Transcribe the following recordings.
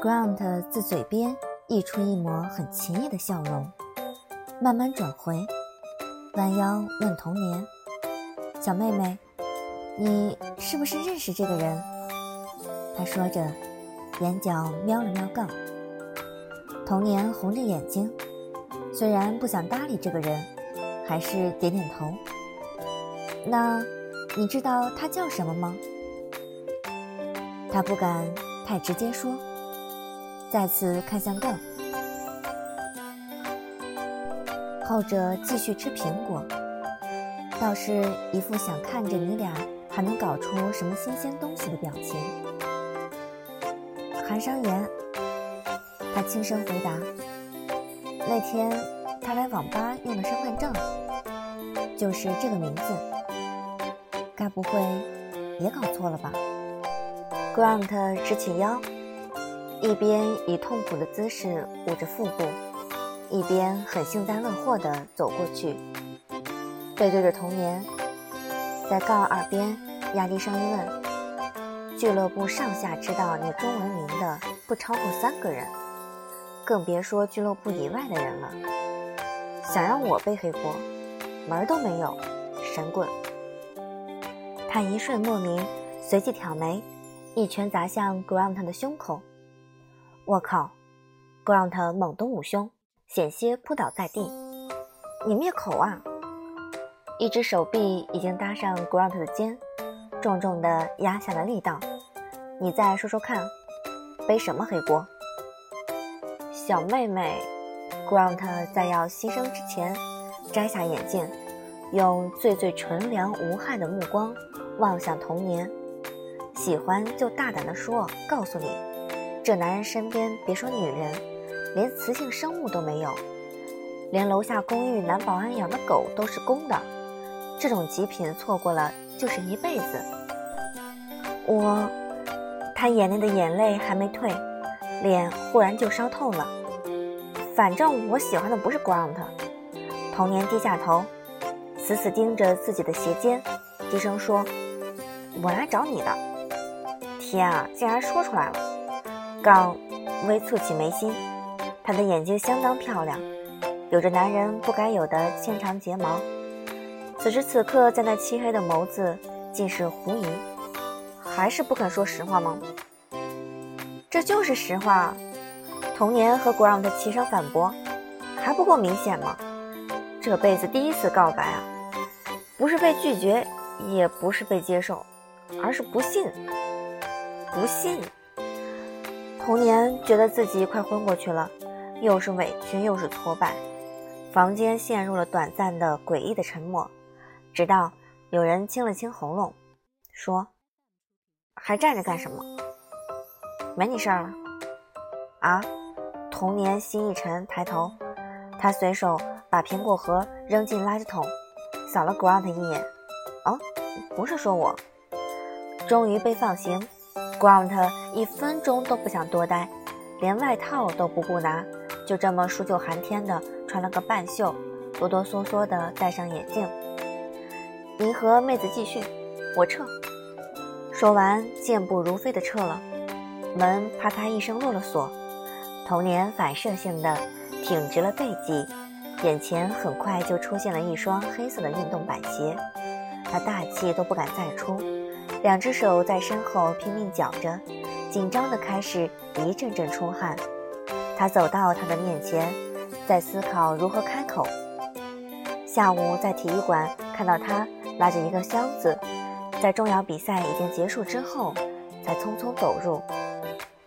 Grant 自嘴边溢出一抹很奇异的笑容，慢慢转回，弯腰问童年：“小妹妹，你是不是认识这个人？”他说着，眼角瞄了瞄杠。童年红着眼睛，虽然不想搭理这个人，还是点点头。那，你知道他叫什么吗？他不敢太直接说。再次看向杠，后者继续吃苹果，倒是一副想看着你俩还能搞出什么新鲜东西的表情。韩商言，他轻声回答：“那天他来网吧用的身份证，就是这个名字。该不会也搞错了吧？”Grant 直起腰。一边以痛苦的姿势捂着腹部，一边很幸灾乐祸地走过去，背对着童年，在杠耳边压低声音问：“俱乐部上下知道你中文名的不超过三个人，更别说俱乐部以外的人了。想让我背黑锅，门儿都没有，神棍！”他一瞬莫名，随即挑眉，一拳砸向 Grant 的胸口。我靠！Grant 猛地捂胸，险些扑倒在地。你灭口啊！一只手臂已经搭上 Grant 的肩，重重地压下了力道。你再说说看，背什么黑锅？小妹妹，Grant 在要牺牲之前，摘下眼镜，用最最纯良无害的目光望向童年。喜欢就大胆地说，告诉你。这男人身边别说女人，连雌性生物都没有，连楼下公寓男保安养的狗都是公的。这种极品错过了就是一辈子。我，他眼里的眼泪还没退，脸忽然就烧透了。反正我喜欢的不是 Grant。童年低下头，死死盯着自己的鞋尖，低声说：“我来找你的。”天啊，竟然说出来了！杠微蹙起眉心，他的眼睛相当漂亮，有着男人不该有的纤长睫毛。此时此刻，在那漆黑的眸子尽是狐疑，还是不肯说实话吗？这就是实话。童年和 Grant 齐声反驳，还不够明显吗？这辈子第一次告白啊，不是被拒绝，也不是被接受，而是不信，不信。童年觉得自己快昏过去了，又是委屈又是挫败，房间陷入了短暂的诡异的沉默，直到有人清了清喉咙，说：“还站着干什么？没你事儿了。”啊！童年心一沉，抬头，他随手把苹果核扔进垃圾桶，扫了 Grant 一眼，哦，不是说我，终于被放行。Grant 一分钟都不想多待，连外套都不顾拿，就这么数九寒天的穿了个半袖，哆哆嗦嗦的戴上眼镜。您和妹子继续，我撤。说完，健步如飞的撤了。门啪嗒一声落了锁。童年反射性的挺直了背脊，眼前很快就出现了一双黑色的运动板鞋。他大气都不敢再出。两只手在身后拼命绞着，紧张的开始一阵阵出汗。他走到他的面前，在思考如何开口。下午在体育馆看到他拉着一个箱子，在重要比赛已经结束之后，才匆匆走入，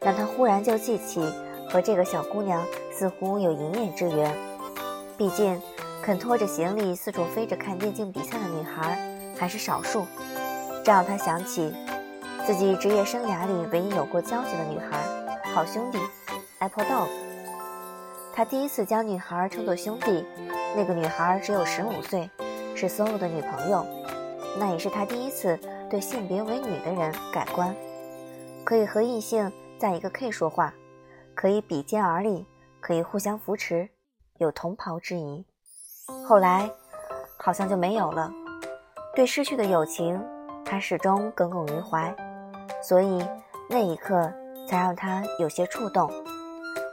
让他忽然就记起和这个小姑娘似乎有一面之缘。毕竟，肯拖着行李四处飞着看电竞比赛的女孩还是少数。这让他想起自己职业生涯里唯一有过交集的女孩，好兄弟，Apple Dog。他第一次将女孩称作兄弟，那个女孩只有十五岁，是 Solo 的女朋友。那也是他第一次对性别为女的人改观，可以和异性在一个 K 说话，可以比肩而立，可以互相扶持，有同袍之谊。后来好像就没有了，对失去的友情。他始终耿耿于怀，所以那一刻才让他有些触动，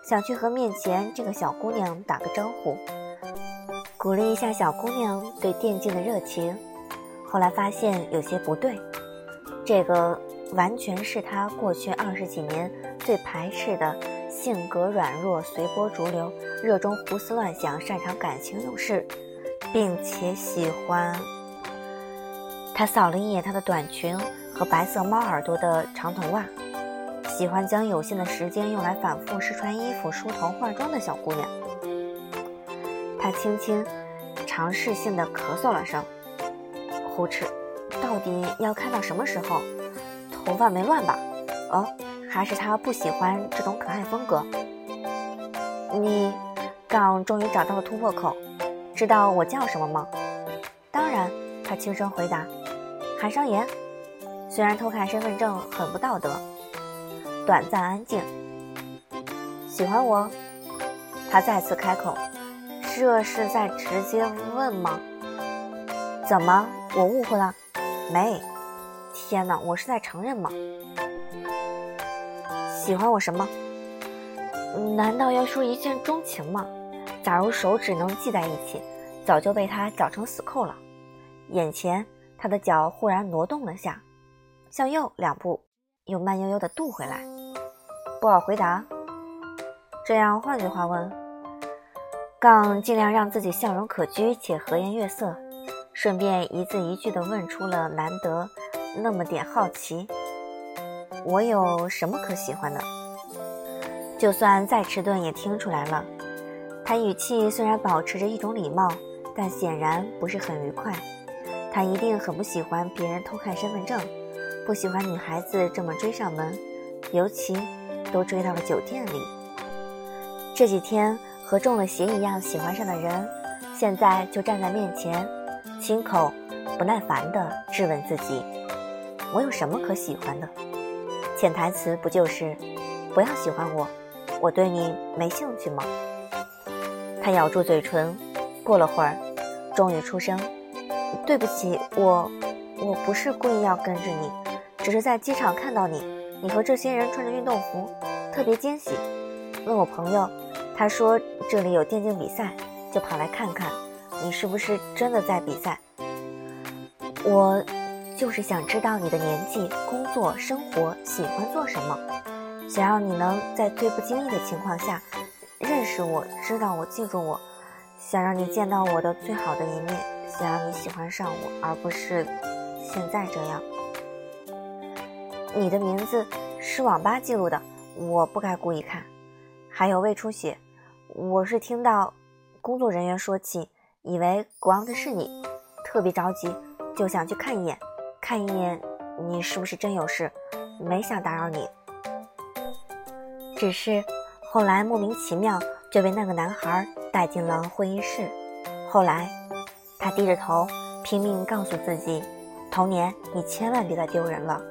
想去和面前这个小姑娘打个招呼，鼓励一下小姑娘对电竞的热情。后来发现有些不对，这个完全是他过去二十几年最排斥的性格软弱、随波逐流、热衷胡思乱想、擅长感情用事，并且喜欢。他扫了一眼她的短裙和白色猫耳朵的长筒袜，喜欢将有限的时间用来反复试穿衣服、梳头、化妆的小姑娘。他轻轻尝试性的咳嗽了声。胡吃，到底要看到什么时候？头发没乱吧？哦，还是他不喜欢这种可爱风格。你，杠终于找到了突破口。知道我叫什么吗？当然，他轻声回答。韩商言。虽然偷看身份证很不道德。短暂安静。喜欢我？他再次开口。这是在直接问吗？怎么？我误会了，没。天哪，我是在承认吗？喜欢我什么？难道要说一见钟情吗？假如手指能系在一起，早就被他绞成死扣了。眼前，他的脚忽然挪动了下，向右两步，又慢悠悠地踱回来。不好回答。这样，换句话问。杠尽量让自己笑容可掬且和颜悦色。顺便一字一句地问出了难得那么点好奇：“我有什么可喜欢的？”就算再迟钝也听出来了。他语气虽然保持着一种礼貌，但显然不是很愉快。他一定很不喜欢别人偷看身份证，不喜欢女孩子这么追上门，尤其都追到了酒店里。这几天和中了邪一样喜欢上的人，现在就站在面前。亲口不耐烦地质问自己：“我有什么可喜欢的？”潜台词不就是“不要喜欢我，我对你没兴趣吗？”他咬住嘴唇，过了会儿，终于出声：“对不起，我我不是故意要跟着你，只是在机场看到你，你和这些人穿着运动服，特别惊喜。问我朋友，他说这里有电竞比赛，就跑来看看。”你是不是真的在比赛？我就是想知道你的年纪、工作、生活，喜欢做什么，想让你能在最不经意的情况下认识我，知道我，记住我，想让你见到我的最好的一面，想让你喜欢上我，而不是现在这样。你的名字是网吧记录的，我不该故意看。还有胃出血，我是听到工作人员说起。以为 ground 是你，特别着急，就想去看一眼，看一眼你是不是真有事，没想打扰你。只是后来莫名其妙就被那个男孩带进了会议室。后来他低着头拼命告诉自己，童年你千万别再丢人了。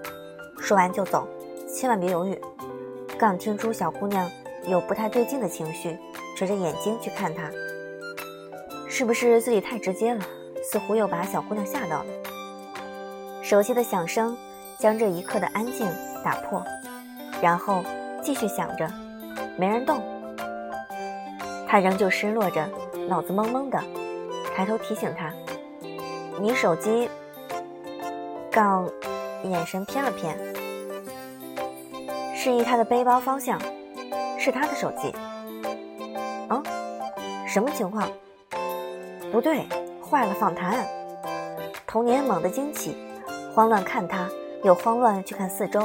说完就走，千万别犹豫。刚听出小姑娘有不太对劲的情绪，垂着眼睛去看他。是不是自己太直接了？似乎又把小姑娘吓到了。熟悉的响声将这一刻的安静打破，然后继续响着，没人动。他仍旧失落着，脑子懵懵的，抬头提醒他：“你手机。”杠，眼神偏了偏，示意他的背包方向，是他的手机。嗯，什么情况？不对，坏了！访谈。童年猛地惊起，慌乱看他，又慌乱去看四周。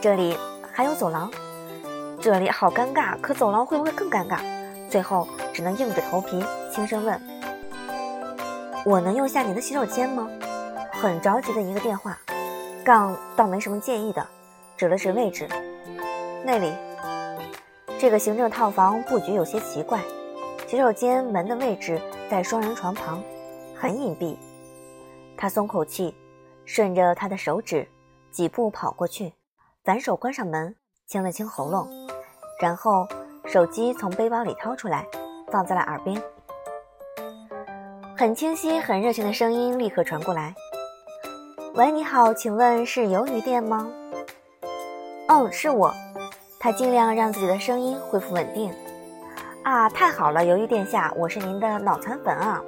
这里还有走廊，这里好尴尬。可走廊会不会更尴尬？最后只能硬着头皮轻声问：“我能用下你的洗手间吗？”很着急的一个电话。杠倒没什么介意的，指了指位置，那里。这个行政套房布局有些奇怪。洗手间门的位置在双人床旁，很隐蔽。他松口气，顺着他的手指，几步跑过去，反手关上门，清了清喉咙，然后手机从背包里掏出来，放在了耳边。很清晰、很热情的声音立刻传过来：“喂，你好，请问是鱿鱼店吗？”“哦，是我。”他尽量让自己的声音恢复稳定。啊，太好了，鱿鱼殿下，我是您的脑残粉啊！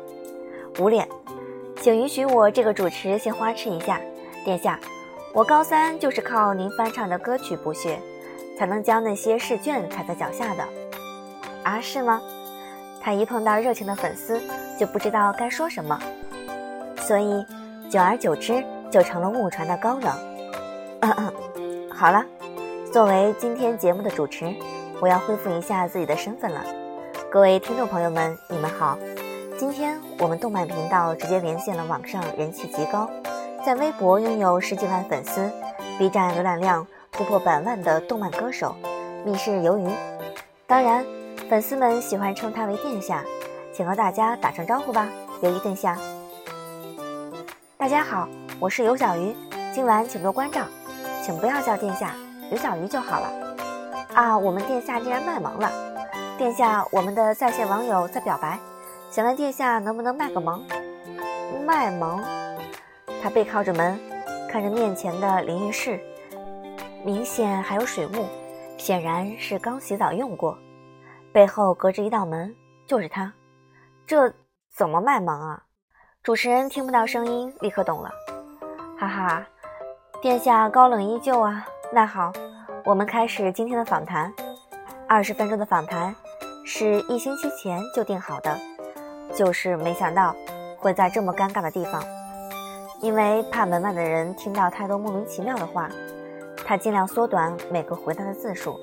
捂脸，请允许我这个主持先花痴一下。殿下，我高三就是靠您翻唱的歌曲补学，才能将那些试卷踩在脚下的。啊，是吗？他一碰到热情的粉丝，就不知道该说什么，所以久而久之就成了误传的高冷。好了。作为今天节目的主持，我要恢复一下自己的身份了。各位听众朋友们，你们好！今天我们动漫频道直接连线了网上人气极高，在微博拥有十几万粉丝，B 站浏览量突破百万的动漫歌手密室鱿鱼。当然，粉丝们喜欢称他为殿下，请和大家打声招呼吧，鱿鱼殿下。大家好，我是尤小鱼，今晚请多关照，请不要叫殿下。刘小鱼就好了啊！我们殿下竟然卖萌了，殿下，我们的在线网友在表白，想问殿下能不能卖个萌？卖萌？他背靠着门，看着面前的淋浴室，明显还有水雾，显然是刚洗澡用过。背后隔着一道门，就是他。这怎么卖萌啊？主持人听不到声音，立刻懂了。哈哈，殿下高冷依旧啊。那好，我们开始今天的访谈。二十分钟的访谈是一星期前就定好的，就是没想到会在这么尴尬的地方。因为怕门外的人听到太多莫名其妙的话，他尽量缩短每个回答的字数。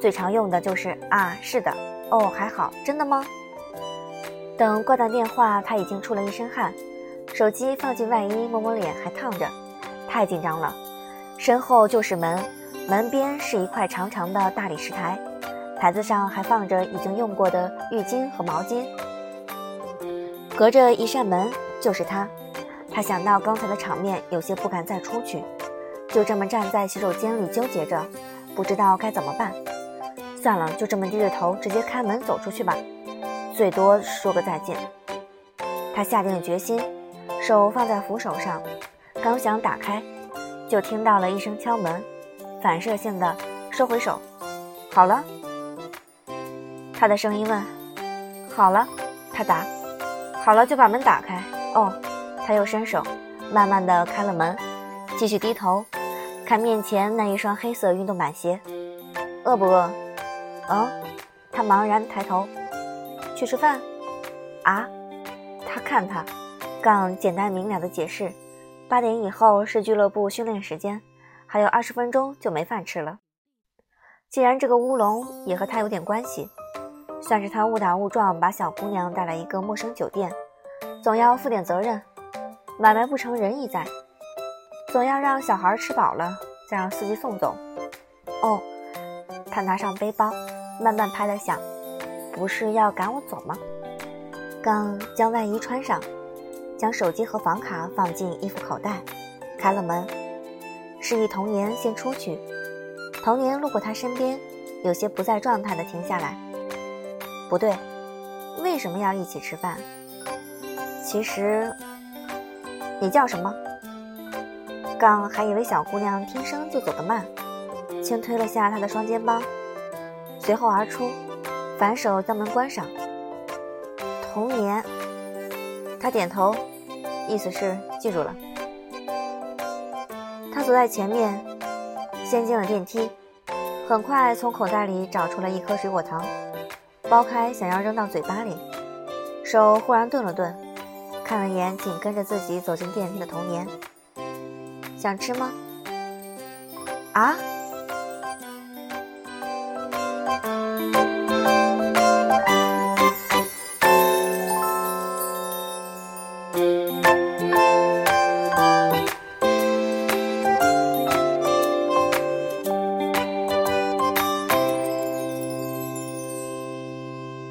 最常用的就是啊，是的，哦，还好，真的吗？等挂断电话，他已经出了一身汗，手机放进外衣，摸摸脸，还烫着，太紧张了。身后就是门，门边是一块长长的大理石台，台子上还放着已经用过的浴巾和毛巾。隔着一扇门就是他，他想到刚才的场面，有些不敢再出去，就这么站在洗手间里纠结着，不知道该怎么办。算了，就这么低着头直接开门走出去吧，最多说个再见。他下定了决心，手放在扶手上，刚想打开。就听到了一声敲门，反射性的收回手。好了，他的声音问：“好了？”他答：“好了。”就把门打开。哦，他又伸手，慢慢的开了门，继续低头看面前那一双黑色运动板鞋。饿不饿？嗯。他茫然抬头，去吃饭。啊？他看他，杠简单明了的解释。八点以后是俱乐部训练时间，还有二十分钟就没饭吃了。既然这个乌龙也和他有点关系，算是他误打误撞把小姑娘带来一个陌生酒店，总要负点责任。买卖不成仁义在，总要让小孩吃饱了再让司机送走。哦，他拿上背包，慢慢拍了响，不是要赶我走吗？刚将外衣穿上。将手机和房卡放进衣服口袋，开了门。示意童年先出去。童年路过他身边，有些不在状态的停下来。不对，为什么要一起吃饭？其实，你叫什么？刚还以为小姑娘天生就走得慢，轻推了下他的双肩包，随后而出，反手将门关上。童年。他点头，意思是记住了。他走在前面，先进了电梯，很快从口袋里找出了一颗水果糖，剥开想要扔到嘴巴里，手忽然顿了顿，看了眼紧跟着自己走进电梯的童年，想吃吗？啊？